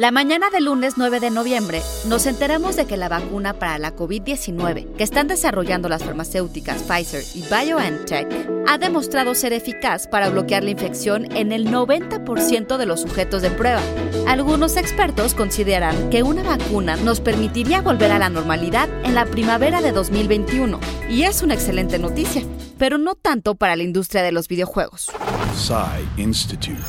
La mañana del lunes 9 de noviembre nos enteramos de que la vacuna para la COVID-19 que están desarrollando las farmacéuticas Pfizer y BioNTech ha demostrado ser eficaz para bloquear la infección en el 90% de los sujetos de prueba. Algunos expertos consideran que una vacuna nos permitiría volver a la normalidad en la primavera de 2021 y es una excelente noticia, pero no tanto para la industria de los videojuegos. Institute.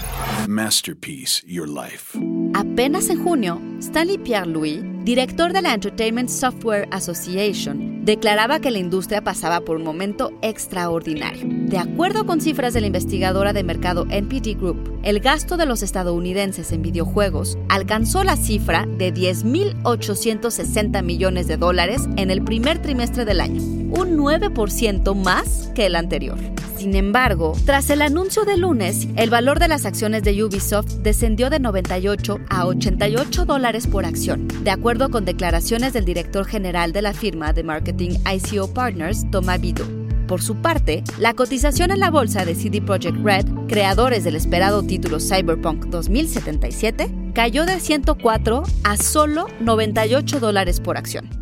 Masterpiece Your Life. Apenas en junio, Stanley Pierre-Louis, director de la Entertainment Software Association, declaraba que la industria pasaba por un momento extraordinario. De acuerdo con cifras de la investigadora de mercado NPD Group, el gasto de los estadounidenses en videojuegos alcanzó la cifra de 10.860 millones de dólares en el primer trimestre del año, un 9% más que el anterior. Sin embargo, tras el anuncio de lunes, el valor de las acciones de Ubisoft descendió de 98 a 88 dólares por acción, de acuerdo con declaraciones del director general de la firma de marketing ICO Partners, Thomas Vido. Por su parte, la cotización en la bolsa de CD Projekt Red, creadores del esperado título Cyberpunk 2077, cayó de 104 a solo 98 dólares por acción.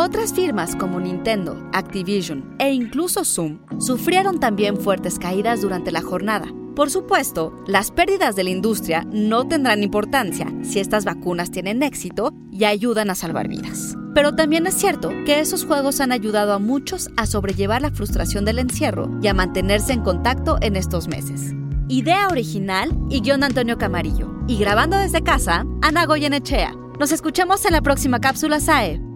Otras firmas como Nintendo, Activision e incluso Zoom sufrieron también fuertes caídas durante la jornada. Por supuesto, las pérdidas de la industria no tendrán importancia si estas vacunas tienen éxito y ayudan a salvar vidas. Pero también es cierto que esos juegos han ayudado a muchos a sobrellevar la frustración del encierro y a mantenerse en contacto en estos meses. Idea original y guion Antonio Camarillo. Y grabando desde casa, Ana Goyenechea. Nos escuchamos en la próxima cápsula SAE.